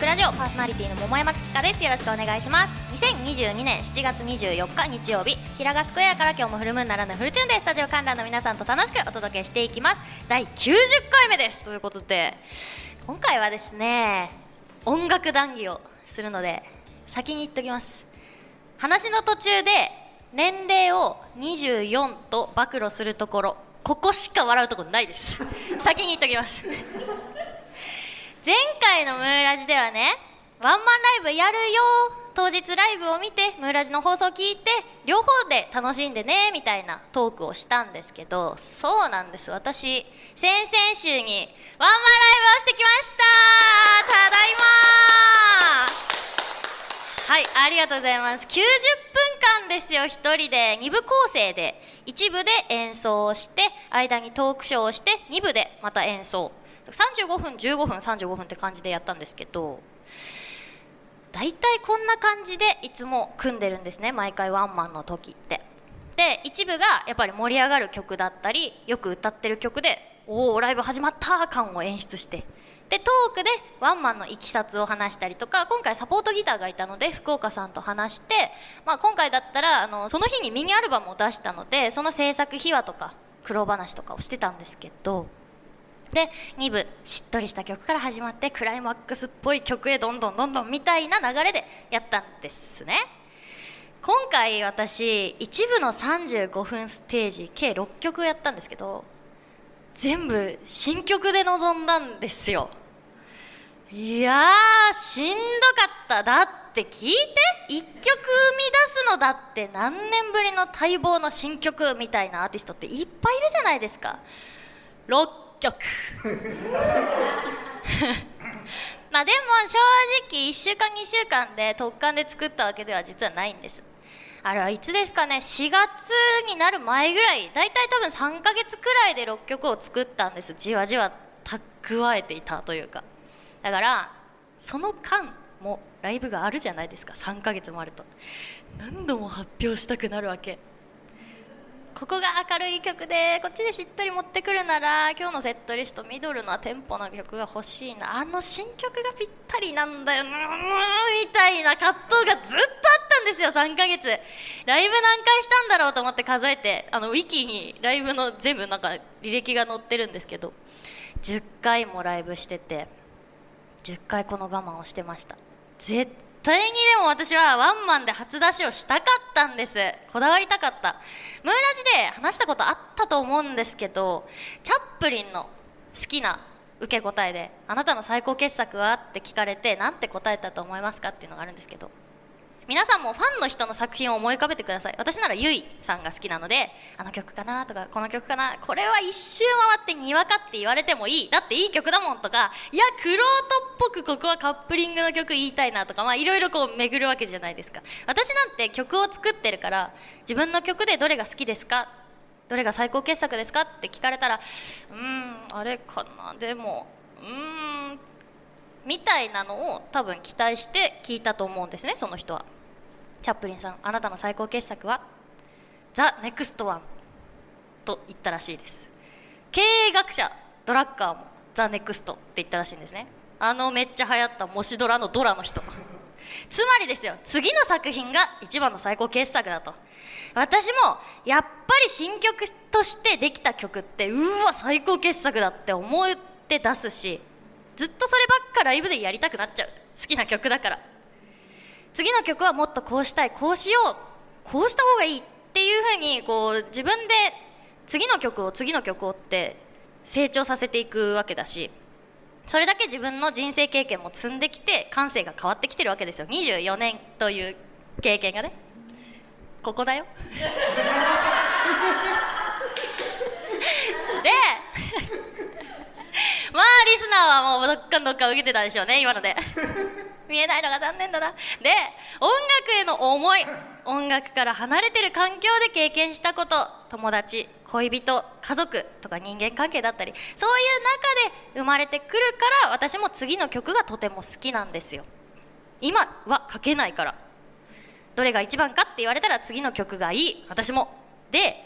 クラジオパーソナリティの桃山月香です。よろしくお願いします。2022年7月24日日曜日平賀スクエアから今日もフルムーンならぬフルチューンでスタジオ観覧の皆さんと楽しくお届けしていきます。第90回目です。ということで今回はですね音楽談義をするので先に言っときます。話の途中で年齢を24と暴露するところここしか笑うところないです。先に言っときます。前回のムーラジではねワンマンライブやるよ当日ライブを見てムーラジの放送を聞いて両方で楽しんでねみたいなトークをしたんですけどそうなんです。私先々週にワンマンライブをしてきましたただいまはいありがとうございます。90分間ですよ1人で2部構成で。1部で演奏をして間にトークショーをして2部でまた演奏。35分15分35分って感じでやったんですけど大体こんな感じでいつも組んでるんですね毎回ワンマンの時って。で一部がやっぱり盛り上がる曲だったりよく歌ってる曲でおおライブ始まった感を演出して。でトークでワンマンのいきさつを話したりとか今回サポートギターがいたので福岡さんと話して、まあ、今回だったらあのその日にミニアルバムを出したのでその制作秘話とか苦労話とかをしてたんですけどで2部しっとりした曲から始まってクライマックスっぽい曲へどんどんどんどんみたいな流れでやったんですね。今回私1部の35分ステージ計6曲やったんですけど全部新曲で臨んだんですよ。いやしんどかった。だって聞いて1曲生み出すのだって何年ぶりの待望の新曲みたいなアーティストっていっぱいいるじゃないですか。6曲まあでも正直1週間2週間で特感で作ったわけでは実はないんですあれはいつですかね4月になる前ぐらい大体多分3ヶ月くらいで6曲を作ったんですじわじわ蓄えていたというかだからその間もライブがあるじゃないですか3ヶ月もあると何度も発表したくなるわけここが明るい曲でこっちでしっとり持ってくるなら今日のセットリストミドルなテンポな曲が欲しいな。あの新曲がぴったりなんだよ。なみたいな葛藤がずっとあったんですよ。3ヶ月。ライブ何回したんだろうと思って数えてあのウィキにライブの全部なんか履歴が載ってるんですけど10回もライブしてて10回この我慢をしてました。絶それにでも私はワンマンで初出しをしたかったんです。こだわりたかった。ムーラジで話したことあったと思うんですけどチャップリンの好きな受け答えで「あなたの最高傑作は?」って聞かれて何て答えたと思いますか？っていうのがあるんですけど。皆さんもファンの人の作品を思い浮かべてください。私ならゆいさんが好きなのであの曲かなとかこの曲かな。これは一周回ってにわかって言われてもいい。だっていい曲だもんとかいやクロートっぽくここはカップリングの曲言いたいなとかまあいろいろこう巡るわけじゃないですか。私なんて曲を作ってるから自分の曲でどれが好きですか？どれが最高傑作ですか？って聞かれたらうーんあれかな。でもうーんみたいなのを多分期待して聞いたと思うんですねその人は。チャップリンさんあなたの最高傑作は？ザ・ネクストワンと言ったらしいです。経営学者ドラッカーもザ・ネクストって言ったらしいんですね。あのめっちゃ流行った模試ドラのドラの人。つまりですよ次の作品が一番の最高傑作だと。私もやっぱり新曲としてできた曲ってうわ最高傑作だって思って出すしずっとそればっかライブでやりたくなっちゃう。好きな曲だから。次の曲はもっとこうしたいこうしようこうした方がいいっていうふうにこう自分で次の曲を次の曲をって成長させていくわけだしそれだけ自分の人生経験も積んできて感性が変わってきてるわけですよ。24年という経験がね。ここだよ。で まあリスナーはもうどっかんどっか受けてたでしょうね今ので。見えないのが残念だな。で音楽への思い。音楽から離れてる環境で経験したこと。友達恋人家族とか人間関係だったり。そういう中で生まれてくるから私も次の曲がとても好きなんですよ。今は書けないから。どれが一番かって言われたら次の曲がいい。私も。で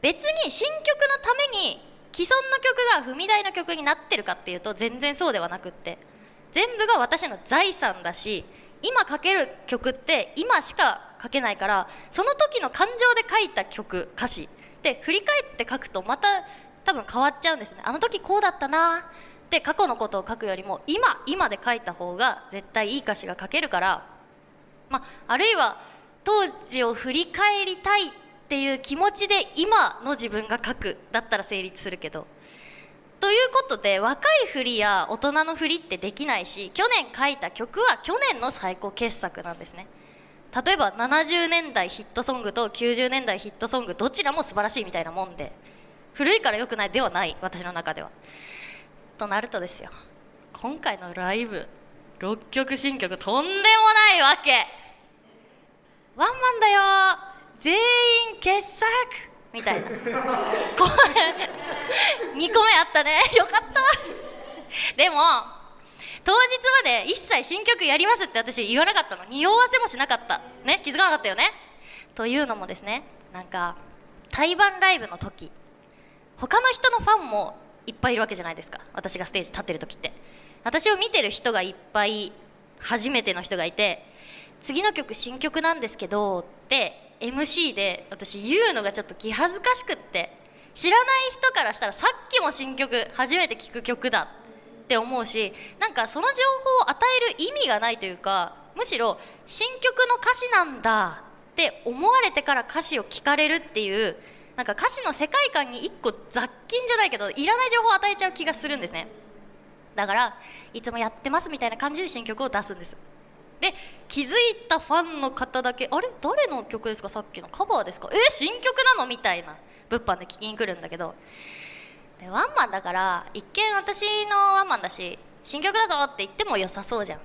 別に新曲のために既存の曲が踏み台の曲になってるかっていうと全然そうではなくって。全部が私の財産だし今書ける曲って今しか書けないからその時の感情で書いた曲歌詞。で振り返って書くとまた多分変わっちゃうんですね。あの時こうだったなって過去のことを書くよりも今今で書いた方が絶対いい歌詞が書けるから、まあ、あるいは当時を振り返りたいっていう気持ちで今の自分が書くだったら成立するけどということで若い振りや大人の振りってできないし去年書いた曲は去年の最高傑作なんですね。例えば70年代ヒットソングと90年代ヒットソングどちらも素晴らしいみたいなもんで古いから良くないではない私の中では。となるとですよ。今回のライブ6曲新曲とんでもないわけ。ワンマンだよ。全員傑作。みたいな。2個目あったね。よかった。でも当日まで一切新曲やりますって私言わなかったの。匂わせもしなかった。ね気づかなかったよね。というのもですねなんか対バンライブの時他の人のファンもいっぱいいるわけじゃないですか。私がステージ立ってる時って。私を見てる人がいっぱい初めての人がいて次の曲新曲なんですけどって MC で私言うのがちょっと気恥ずかしくって知らない人からしたらさっきも新曲初めて聴く曲だって思うしなんかその情報を与える意味がないというかむしろ新曲の歌詞なんだって思われてから歌詞を聞かれるっていうなんか歌詞の世界観に一個雑菌じゃないけどいらない情報を与えちゃう気がするんですね。だからいつもやってますみたいな感じで新曲を出すんです。で気づいたファンの方だけあれ？誰の曲ですか？さっきの。カバーですか？え新曲なの？みたいな。物販で聞きに来るんだけど。でワンマンだから一見私のワンマンだし新曲だぞって言っても良さそうじゃん。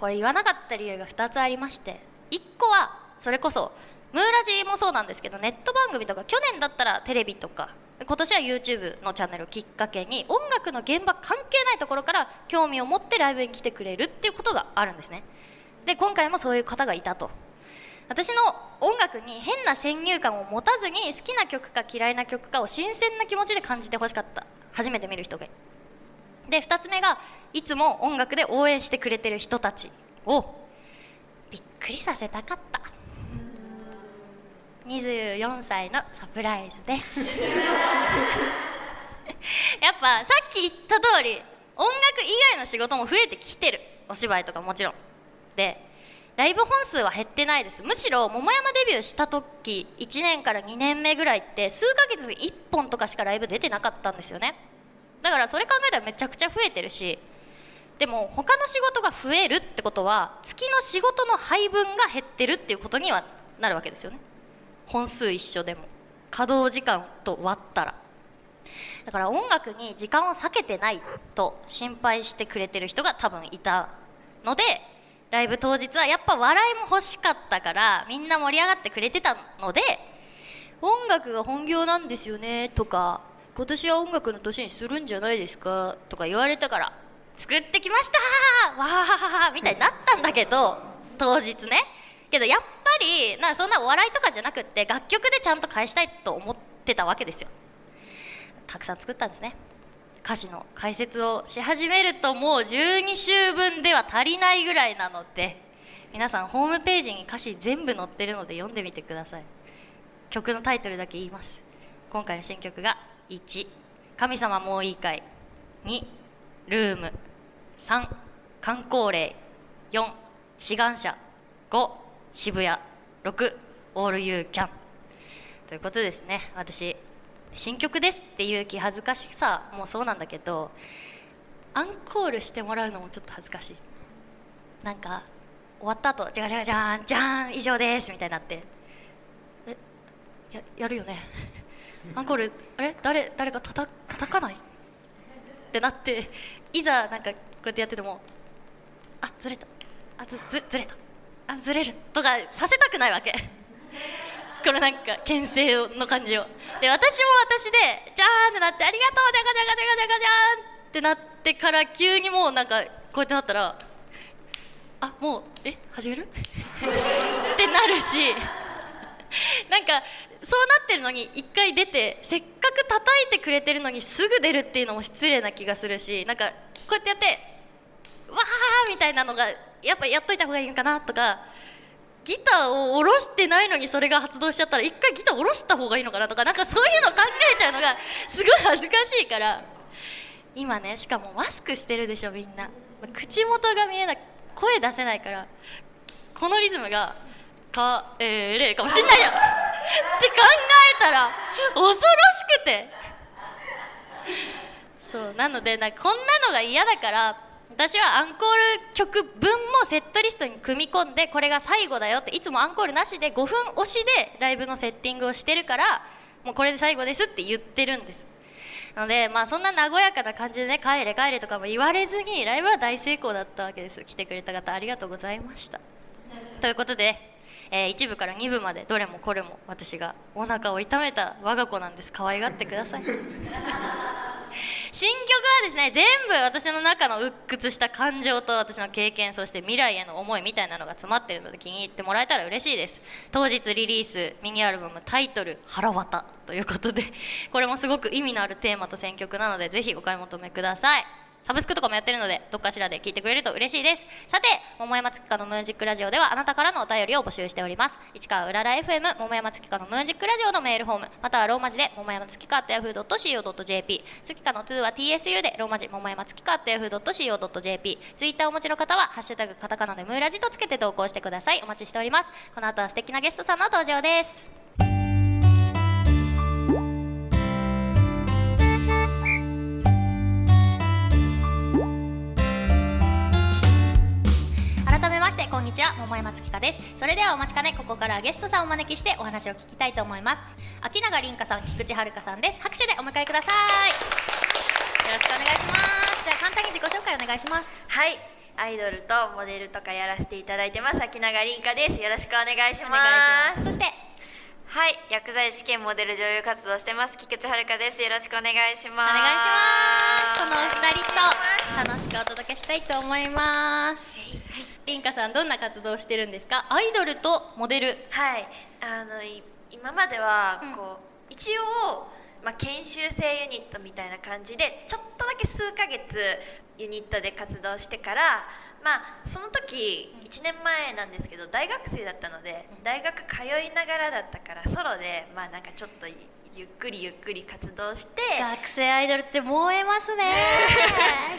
これ言わなかった理由が2つありまして。1個はそれこそムーラジもそうなんですけどネット番組とか去年だったらテレビとか今年は YouTube のチャンネルをきっかけに音楽の現場関係ないところから興味を持ってライブに来てくれるっていうことがあるんですね。で今回もそういう方がいたと。私の音楽に変な先入観を持たずに好きな曲か嫌いな曲かを新鮮な気持ちで感じてほしかった。初めて見る人が。で2つ目がいつも音楽で応援してくれてる人たちをびっくりさせたかった。24歳のサプライズです。やっぱさっき言った通り音楽以外の仕事も増えてきてる。お芝居とかもちろん。でライブ本数は減ってないです。むしろ桃山デビューした時1年から2年目ぐらいって数ヶ月で1本とかしかライブ出てなかったんですよね。だからそれ考えたらめちゃくちゃ増えてるしでも他の仕事が増えるってことは月の仕事の配分が減ってるっていうことにはなるわけですよね。本数一緒でも。稼働時間と割ったら。だから音楽に時間を割けてないと心配してくれてる人が多分いたのでライブ当日はやっぱ笑いも欲しかったからみんな盛り上がってくれてたので音楽が本業なんですよねとか今年は音楽の年にするんじゃないですかとか言われたから作ってきましたわーみたいになったんだけど当日ね。けどやっぱりなそんなお笑いとかじゃなくって楽曲でちゃんと返したいと思ってたわけですよ。たくさん作ったんですね。歌詞の解説をし始めるともう12週分では足りないぐらいなので皆さんホームページに歌詞全部載ってるので読んでみてください。曲のタイトルだけ言います。今回の新曲が1神様もういいかい。2ルーム。3観光霊。4志願者。5渋谷。6オールユーキャン。ということですね。私新曲ですっていう気恥ずかしさもそうなんだけどアンコールしてもらうのもちょっと恥ずかしい。なんか終わった後じゃじゃじゃんじゃん以上ですみたいになって。えややるよね。アンコールあれ？誰誰かたた叩かない？ってなっていざなんかこうやってやっててもあずれた。あずずずれた。あずれる。とかさせたくないわけ。このなんか牽制の感じを。で私も私でじゃーんってなってありがとうじゃがじゃがじゃがじゃがじゃーんってなってから急にもうなんかこうやってなったらあもうえ始める？ってなるし。なんかそうなってるのに一回出てせっかく叩いてくれてるのにすぐ出るっていうのも失礼な気がするしなんかこうやってやってわーみたいなのがやっぱやっといた方がいいのかなとかギターを下ろしてないのにそれが発動しちゃったら一回ギター下ろした方がいいのかなとかなんかそういうの考えちゃうのがすごい恥ずかしいから。今ねしかもマスクしてるでしょみんな。口元が見えない声出せないからこのリズムが「かえれ」かもしんないよ。って考えたら恐ろしくて。そうなのでなんかこんなのが嫌だから私はアンコール曲分もセットリストに組み込んでこれが最後だよっていつもアンコールなしで5分押しでライブのセッティングをしてるからもうこれで最後ですって言ってるんです。なのでまあそんな和やかな感じでね帰れ帰れとかも言われずにライブは大成功だったわけです。来てくれた方ありがとうございました。ということで、えー、1部から2部までどれもこれも私がお腹を痛めた我が子なんです。可愛がってください。新曲はですね全部私の中の鬱屈した感情と私の経験そして未来への思いみたいなのが詰まってるので気に入ってもらえたら嬉しいです。当日リリースミニアルバムタイトル「腹渡」ということで これもすごく意味のあるテーマと選曲なのでぜひお買い求めください。サブスクとかもやってるのでどっかしらで聞いてくれると嬉しいです。さて桃山月花のムーンジックラジオではあなたからのお便りを募集しております。市川うらら FM 桃山月花のムーンジックラジオのメールフォームまたはローマ字で桃山月花 .yahoo.co.jp 月花の2は TSU でローマ字桃山月花 .yahoo.co.jp ツイッターをお持ちの方はハッシュタグカタカナでムーラジとつけて投稿してください。お待ちしております。この後は素敵なゲストさんの登場です。こんにちは桃山月香です。それではお待ちかねここからゲストさんをお招きしてお話を聞きたいと思います。秋永凛香さん菊池遥さんです。拍手でお迎えください。よろしくお願いします。じゃあ簡単に自己紹介お願いします。はい。アイドルとモデルとかやらせていただいてます秋永凛香です。よろしくお願いします。そして？はい。薬剤師兼モデル女優活動してます菊池遥です。よろしくお願いします。お願いします。このお二人と楽しくお届けしたいと思いますりんかさんどんな活動をしてるんですか？アイドルとモデル。はい。あの今まではこう、うん、一応まあ、研修生ユニットみたいな感じでちょっとだけ数ヶ月ユニットで活動してからまあその時1年前なんですけど大学生だったので大学通いながらだったからソロでまあなんかちょっとゆっくりゆっくり活動して学生アイドルって燃えますね。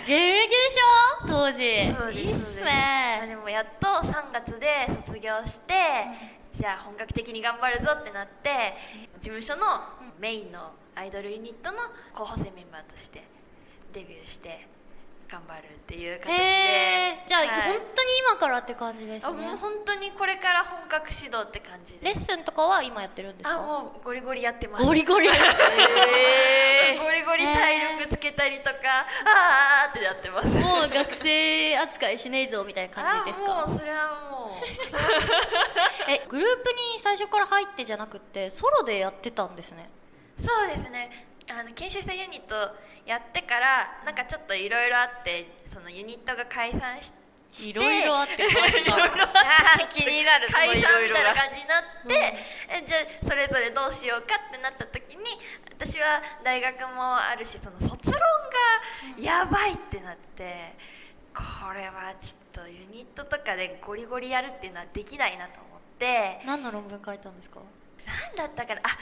現役でしょ当時。そうですいいっすね。でもやっと3月で卒業して、うん、じゃあ本格的に頑張るぞってなって事務所のメインのアイドルユニットの候補生メンバーとしてデビューして頑張るっていう形で。じゃあ、はい、本当に今からって感じですね。もう本当にこれから本格指導って感じレッスンとかは今やってるんですか？あもうゴリゴリやってます。ゴリゴリ。ゴリゴリ体力つけたりとかああってやってます。もう学生扱いしねえぞみたいな感じですか？もうそれはもう。えグループに最初から入ってじゃなくてソロでやってたんですね。そうですねあの研修生ユニットやってからなんかちょっといろいろあってそのユニットが解散していろいろあって気になる解散みたいな感じになって、うん、じゃあそれぞれどうしようかってなった時に私は大学もあるしその卒論がやばいってなって。これはちょっとユニットとかでゴリゴリやるっていうのはできないなと思って。何の論文書いたんですか？何だったかな？あ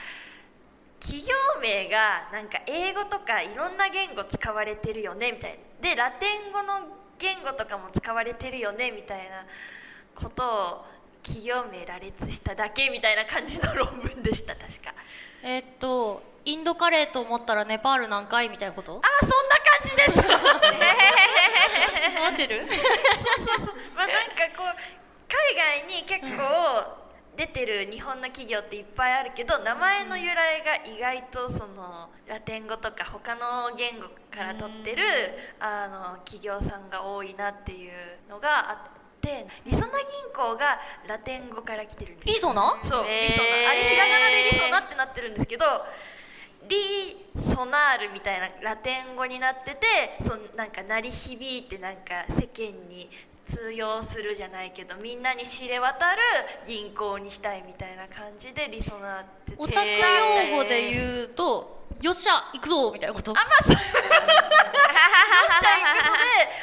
企業名がなんか英語とかいろんな言語使われてるよねみたいな。でラテン語の言語とかも使われてるよねみたいなことを企業名羅列しただけみたいな感じの論文でした。確か。えー、っとインドカレーと思ったらネパール何回みたいなこ？とあそんな感じです。合ってる。まあなんかこう海外に結構出てる日本の企業っていっぱいあるけど名前の由来が意外とそのラテン語とか他の言語から取ってるあの企業さんが多いなっていうのがあってりそな銀行がラテン語から来てるんですリソナ？そうリソナ。あれひらがなでリソナってなってるんですけどリソナールみたいなラテン語になっててそなんか鳴り響いてなんか世間に通用するじゃないけどみんなに知れ渡る銀行にしたいみたいな感じでリソナってオタク用語で言うとよっしゃ行くぞみたいなこと？あまあしゃ行くので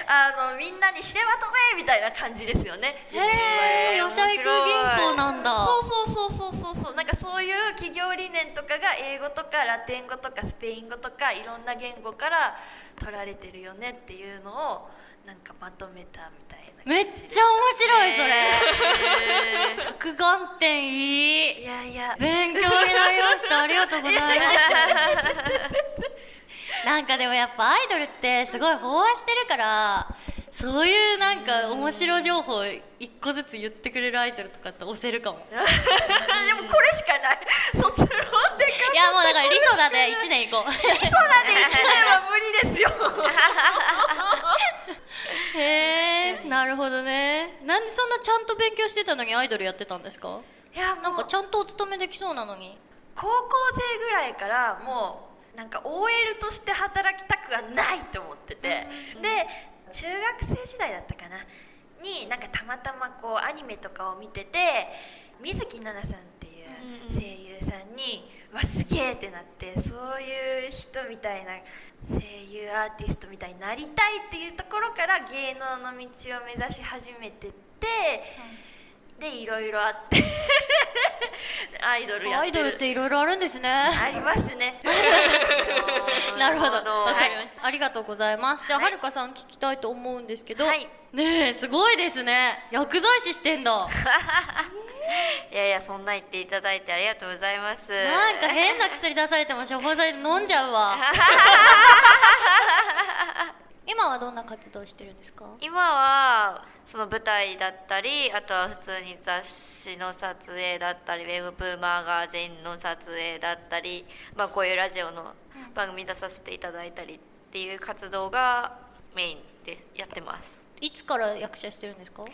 あのみんなに知れ渡れみたいな感じですよね。へえよしゃ行く幻想なんだ。そうそうそうそうそうそう。なんかそういう企業理念とかが英語とかラテン語とかスペイン語とかいろんな言語から取られてるよねっていうのをなんかまとめたみたいなめっちゃ面白いそれ。へー。着眼点いい。いやいや。勉強になりました。ありがとうございます。なんかでもやっぱアイドルってすごい飽和してるからそういうなんか面白情報一個ずつ言ってくれるアイドルとかって押せるかも。でもこれしかない。卒論でい。やもうだからリソナで1年行こう。そうなんで1年は無理ですよ。へえなるほどね。なんでそんなちゃんと勉強してたのにアイドルやってたんですか？いやもうなんかちゃんとお勤めできそうなのに。高校生ぐらいからもうなんか OL として働きたくはないと思ってて、で中学生時代だったかな？になんかたまたまこうアニメとかを見てて水木奈々さんっていう声優さんに「わすげえ!」ってなってそういう人みたいな声優アーティストみたいになりたいっていうところから芸能の道を目指し始めてって、でいろいろあって アイドルアイドルっていろいろあるんですね。ありますね。なるほど。わかはいりました、ありがとうございます。じゃあ、はい。はるかさん聞きたいと思うんですけど、はい。ねえすごいですね。薬剤師してんだ。いやいやそんな言っていただいてありがとうございます。なんか変な薬出されても処方されて飲んじゃうわ今はどんな活動してるんですか？今はその舞台だったりあとは普通に雑誌の撮影だったりウェブマガジンの撮影だったり、まあ、こういうラジオの番組出させていただいたりっていう活動がメインでやってます。いつから役者してるんですか？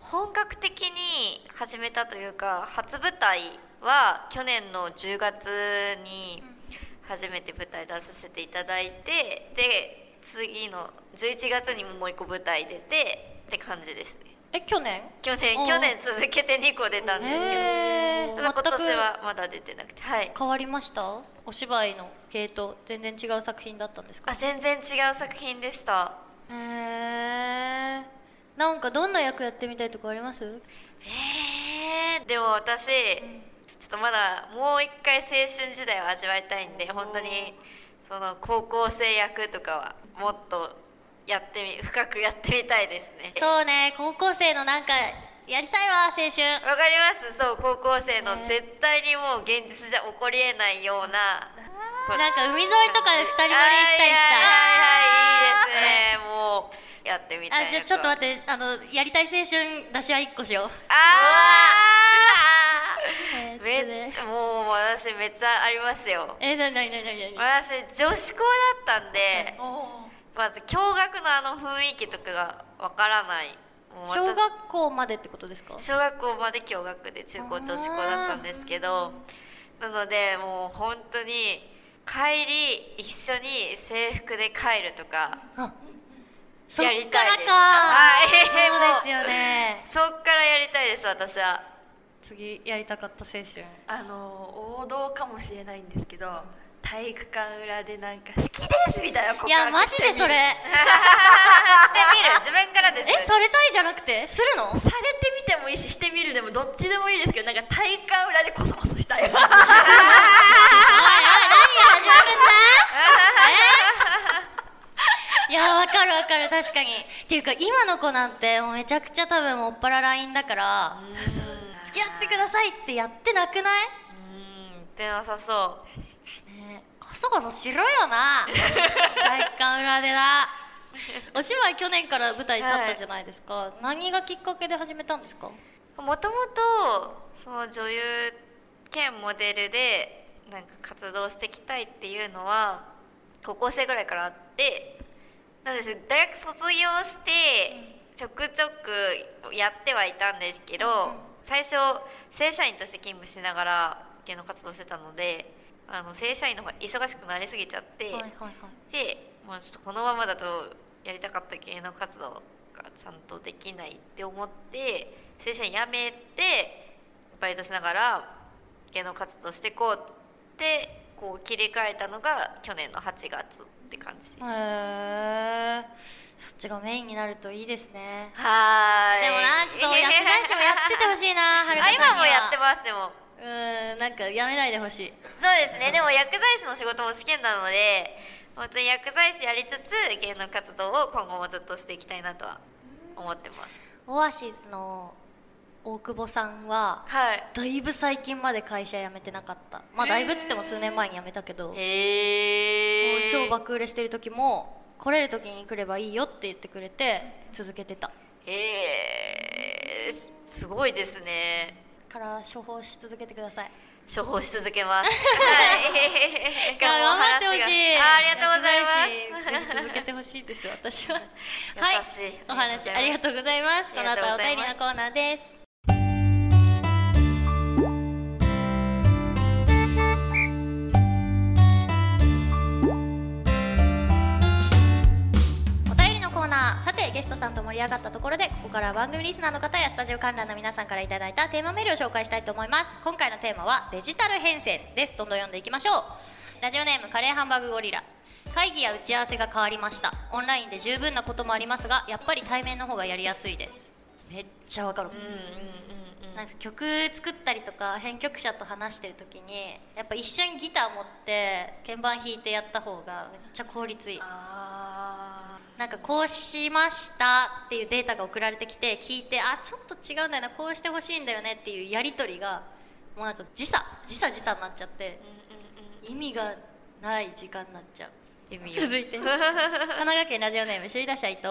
本格的に始めたというか初舞台は去年の10月に初めて舞台出させていただいてで次の11月にももう一個舞台出てって感じですね。え去年？去年去年続けて2個出たんですけど。今年はまだ出てなくて。はい。変わりました？お芝居の系統全然違う作品だったんですか？あ全然違う作品でした。へえなんかどんな役やってみたいとかあります？えー、でも私、ちょっとまだもう一回青春時代を味わいたいんで本当にその高校生役とかはもっとやってみ深くやってみたいですね。そうね高校生のなんかやりたいわ青春。わかります？そう高校生のね。絶対にもう現実じゃ起こりえないようななんか海沿いとかで二人乗りしたりしたいはいはいはいいいですね。もうやってみたいあじゃあちょっと待ってあのやりたい青春出しは1個しよう。あえー。っとーめっね。ちゃもう私めっちゃありますよ。えなになになになに？私女子校だったんでまず共学のあの雰囲気とかがわからない。小学校までってことですか？小学校まで共学で中高女子校だったんですけどなのでもう本当に帰り一緒に制服で帰るとかやりたいです。かはい。そうですよね。そっからやりたいです私は次やりたかった青春。あの王道かもしれないんですけど体育館裏でなんか好きですみたいな告白いやマジでそれ。してみる。自分からです。えされたいじゃなくて？するの？されてみてもいいししてみるでもどっちでもいいですけどなんか体育館裏でコソコソしたい。おいおい何が始まるんだ？え？いやわかるわかる。確かに。っていうか今の子なんてもうめちゃくちゃ多分もっぱら LINE だから付き合ってくださいってやってなくない？うんってなさそねえこそこそしろよな。裏でな。お芝居去年から舞台立ったじゃないですか、何がきっかけで始めたんですか？うもともとその女優兼モデルでなんか活動していきたいっていうのは高校生ぐらいからあってなんです大学卒業してちょくちょくやってはいたんですけど、最初正社員として勤務しながら芸能活動してたのであの正社員の方が忙しくなりすぎちゃって、はいはいはい。でもうちょっとこのままだとやりたかった芸能活動がちゃんとできないって思って正社員辞めてバイトしながら芸能活動していこうってこう切り替えたのが去年の8月って感じですそっちがメインになるといいですね。はーい。でもなちょっと薬剤師もやっててほしいな は。るか今もやってますでも。うーんなんかやめないでほしい。そうですね。でも薬剤師の仕事も好きなので本当に薬剤師やりつつ芸能活動を今後もずっとしていきたいなとは思ってます。オアシスの大久保さんははい。だいぶ最近まで会社辞めてなかった。まあだいぶっつっても数年前に辞めたけどもうへえ超爆売れしてる時も来れる時に来ればいいよって言ってくれて続けてた。へえすごいですね。から処方し続けてください。処方し続けます。はい。頑張ってほしい。あありがとうござい薬剤師ぜひ続けてほしいです私は。はい。優しいお話ありがとうございます。この後はお便りのコーナーですてゲストさんと盛り上がったところでここからは番組リスナーの方やスタジオ観覧の皆さんからいただいたテーマメールを紹介したいと思います。今回のテーマはデジタル変遷です。どんどん読んでいきましょう。ラジオネームカレーハンバーグゴリラ。会議や打ち合わせが変わりました。オンラインで十分なこともありますがやっぱり対面の方がやりやすいです。めっちゃわかる。うんうんうんうん。なんか曲作ったりとか編曲者と話してる時にやっぱ一緒にギター持って鍵盤弾いてやった方がめっちゃ効率いい。あなんかこうしましたっていうデータが送られてきて聞いてあちょっと違うんだよなこうしてほしいんだよねっていうやり取りがもうなんか時差時差時差になっちゃって意味がない時間になっちゃう。意味続いて。神奈川県ラジオネーム首位打者伊藤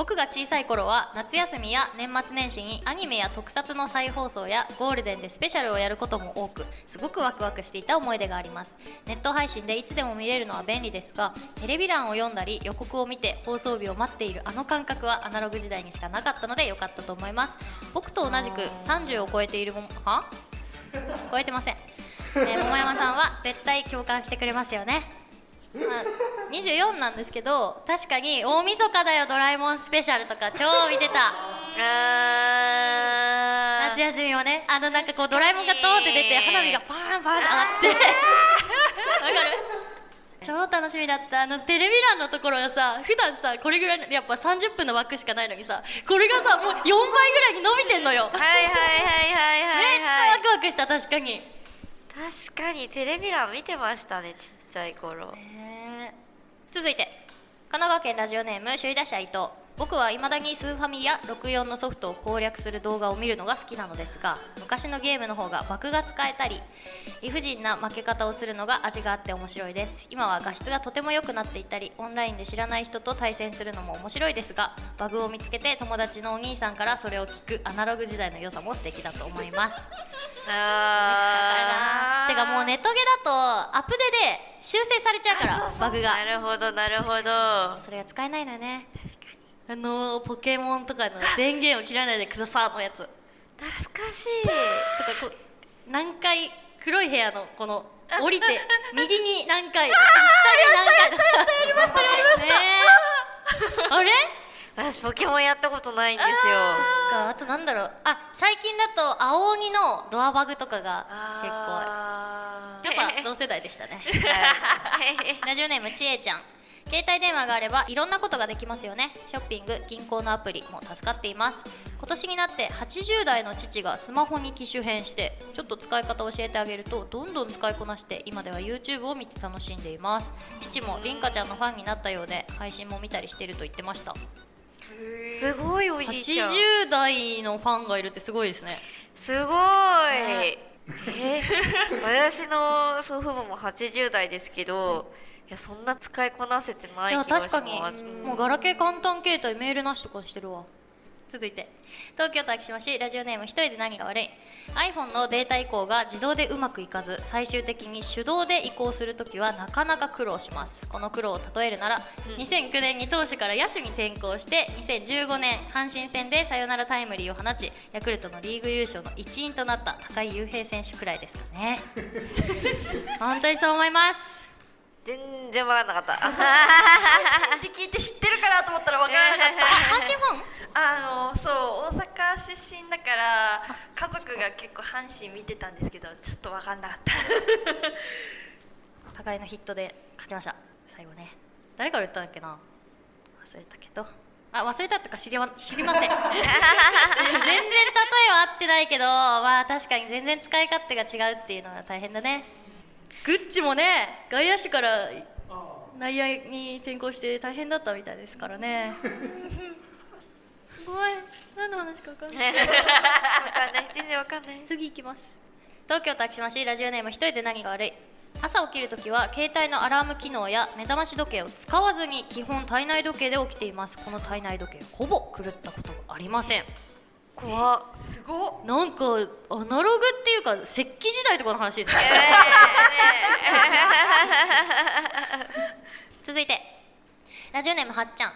僕が小さい頃は夏休みや年末年始にアニメや特撮の再放送やゴールデンでスペシャルをやることも多くすごくワクワクしていた思い出があります。ネット配信でいつでも見れるのは便利ですがテレビ欄を読んだり予告を見て放送日を待っているあの感覚はアナログ時代にしかなかったので良かったと思います。僕と同じく30を超えているもは？超えてません、えー桃山さんは絶対共感してくれますよね。まあ、24なんですけど確かに大晦日だよドラえもんスペシャルとか超見てた。あ夏休みもねあのなんかこうドラえもんがドーンって出て花火がパーンパーンって上がって。わかる。超楽しみだった。あのテレビ欄のところがさ普段さこれぐらいのやっぱ30分の枠しかないのにさこれがさもう4倍ぐらいに伸びてんのよ。めっはいはいはいはいはい。ちはいゃワクワクした確かに。確かにテレビ欄見てましたねちっちゃい頃。ね続いて神奈川県ラジオネーム首位打者伊藤。僕はいまだにスーファミや64のソフトを攻略する動画を見るのが好きなのですが昔のゲームの方がバグが使えたり理不尽な負け方をするのが味があって面白いです。今は画質がとても良くなっていたりオンラインで知らない人と対戦するのも面白いですがバグを見つけて友達のお兄さんからそれを聞くアナログ時代の良さも素敵だと思います。あてかもうネットゲだとアップデで修正されちゃうからバグが。なるほどなるほど。それが使えないのよねあのポケモンとかの電源を切らないでくださいのやつ。とか懐かしい。こう何回黒い部屋のこの降りて 右に何回下に何回やりましたやりました。あれ？私ポケモンやったことないんですよ。かあとなんだろう。あ最近だと青鬼のドアバグとかが結構あやっぱ同世代でしたね。はい。ラジオネームちえちゃん携帯電話があればいろんなことができますよね。ショッピング銀行のアプリも助かっています。今年になって80代の父がスマホに機種変してちょっと使い方を教えてあげるとどんどん使いこなして今では YouTube を見て楽しんでいます。父もりんかちゃんのファンになったようで配信も見たりしてると言ってました。すごいおじいちゃん。80代のファンがいるってすごいですね。すごい、ね。え私の祖父母も80代ですけど、いやそんな使いこなせてない気がし確かますにもうガラケー簡単携帯メールなしとかしてるわ。続いて。東京都昭島市ラジオネーム一人で何が悪い。iPhone のデータ移行が自動でうまくいかず最終的に手動で移行するときはなかなか苦労します。この苦労を例えるなら、2009年に投手から野手に転向して2015年阪神戦でサヨナラタイムリーを放ちヤクルトのリーグ優勝の一員となった高井雄平選手くらいですかね。本当にそう思います全然わかんなかった。って 聞いて知ってるかなと思ったら分からなかった。阪神フあのそう大阪出身だから家族が結構阪神見てたんですけどちょっと分かんなかった。互いのヒットで勝ちました。最後ね。誰から言ったんだっけな？忘れたけど。あ忘れたとか知りま知りません。全然例えは合ってないけどまあ確かに全然使い勝手が違うっていうのが大変だねグッチもね外野手から内野に転向して大変だったみたいですからね。ごめん何の話か分かんない。わかんない。全然わかんない。次行きます。東京竹島市ラジオネーム一人で何が悪い。朝起きるときは携帯のアラーム機能や目覚まし時計を使わずに基本体内時計で起きています。この体内時計ほぼ狂ったことがありません怖っ。すごっ。なんかアナログっていうか石器時代とかの話ですね。続いて。ラジオネームはっちゃん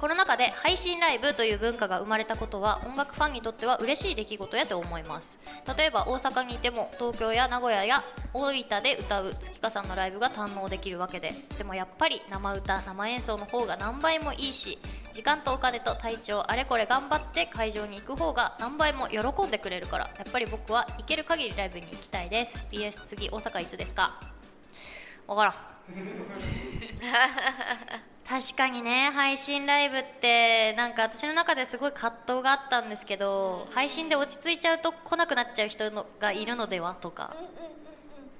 コロナ禍で配信ライブという文化が生まれたことは音楽ファンにとっては嬉しい出来事やと思います。例えば大阪にいても東京や名古屋や大分で歌う月花さんのライブが堪能できるわけででもやっぱり生歌生演奏の方が何倍もいいし時間とお金と体調あれこれ頑張って会場に行く方が何倍も喜んでくれるからやっぱり僕は行ける限りライブに行きたいです。PS 次大阪いつですか？わからん。確かにね配信ライブってなんか私の中ですごい葛藤があったんですけど配信で落ち着いちゃうと来なくなっちゃう人のがいるのではとか。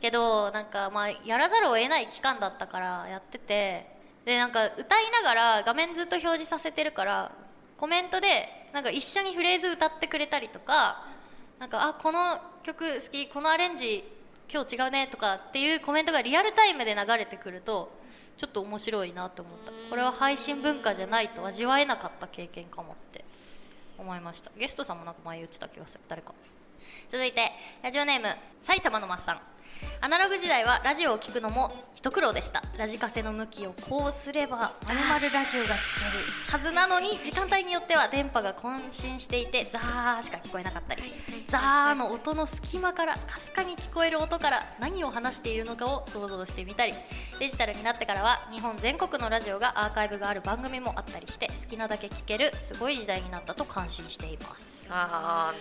けどなんかまあやらざるを得ない期間だったからやってて。でなんか歌いながら画面ずっと表示させてるからコメントでなんか一緒にフレーズ歌ってくれたりとかなんかあこの曲好きこのアレンジ今日違うねとかっていうコメントがリアルタイムで流れてくるとちょっと面白いなと思った。これは配信文化じゃないと味わえなかった経験かもって思いました。ゲストさんもなんか前言ってた気がする。誰か。続いてラジオネーム埼玉のマッさん。アナログ時代はラジオを聞くのも一苦労でした。ラジカセの向きをこうすればまるまるラジオが聞ける。はずなのに時間帯によっては電波が混信していてザーしか聞こえなかったりザーの音の隙間からかすかに聞こえる音から何を話しているのかを想像してみたりデジタルになってからは日本全国のラジオがアーカイブがある番組もあったりして好きなだけ聞けるすごい時代になったと感心しています。あ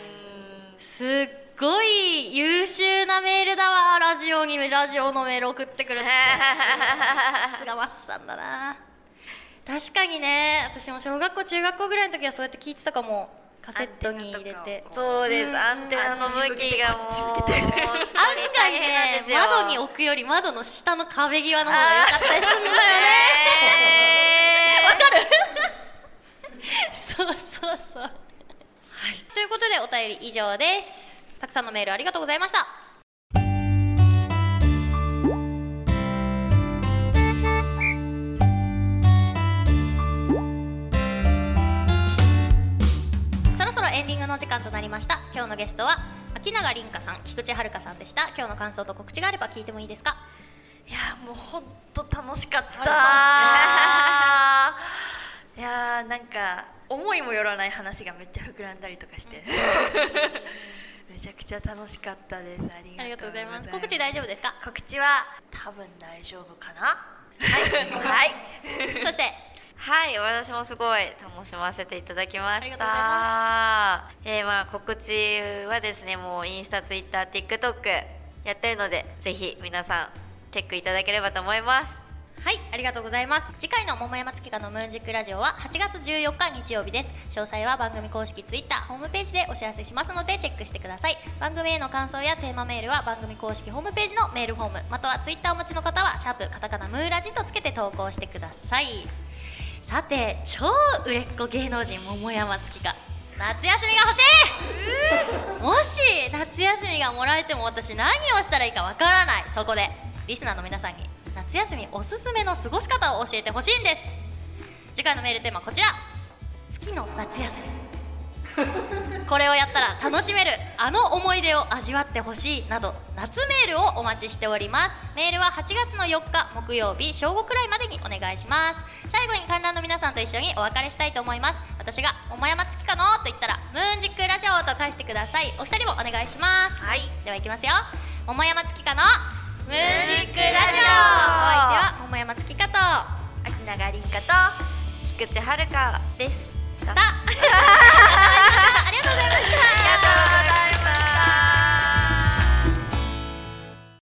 すっごい優秀なメールだわラジオに。ラジオのメール送ってくる。ってさすがマッさんだな。確かにね。私も小学校中学校ぐらいの時はそうやって聞いてたかも。カセットに入れて。ーそうです。アンテナの向きがもう案大外ね窓に置くより窓の下の壁際の方が良かったりするんだよね。わかる。そうそうそう。はい。ということでお便り以上ですたくさんのメールありがとうございました。そろそろエンディングの時間となりました。今日のゲストは秋永凛香さん菊池遥さんでした。今日の感想と告知があれば聞いてもいいですか？いやもう本当楽しかった。いやーなんか思いもよらない話がめっちゃ膨らんだりとかして めちゃくちゃ楽しかったです。ありがとうございます。告知告知大丈夫ですか？告知は多分大丈夫かな？はい。はい。そして？はい、私もすごい楽しませていただきましありがとうございた。えーまあ告知はですね、もうインスタ、ツイッター、TikTok やってるので、ぜひ皆さんチェックいただければと思います。はいありがとうございます。次回の桃山月花のムーンジックラジオは8月14日日曜日です。詳細は番組公式ツイッターホームページでお知らせしますのでチェックしてください。番組への感想やテーマメールは番組公式ホームページのメールフォームまたはツイッターお持ちの方はシャープカタカナムーラジとつけて投稿してください。さて超売れっ子芸能人桃山月花夏休みが欲しい！もし夏休みがもらえても私何をしたらいいかわからない。そこでリスナーの皆さんに夏休みおすすめの過ごし方を教えてほしいんです。次回のメールテーマはこちら。月の夏休み。これをやったら楽しめるあの思い出を味わってほしいなど夏メールをお待ちしております。メールは8月の4日木曜日正午くらいまでにお願いします。最後に観覧の皆さんと一緒にお別れしたいと思います。私が「桃山月かの?」と言ったら「ムーンジックラジオ」と返してください。お二人もお願いします。はい。ではいきますよ。桃山月かのムージックラジオ。お相手は桃山月香と秋永凛香と菊池遥です。ありがとうございました。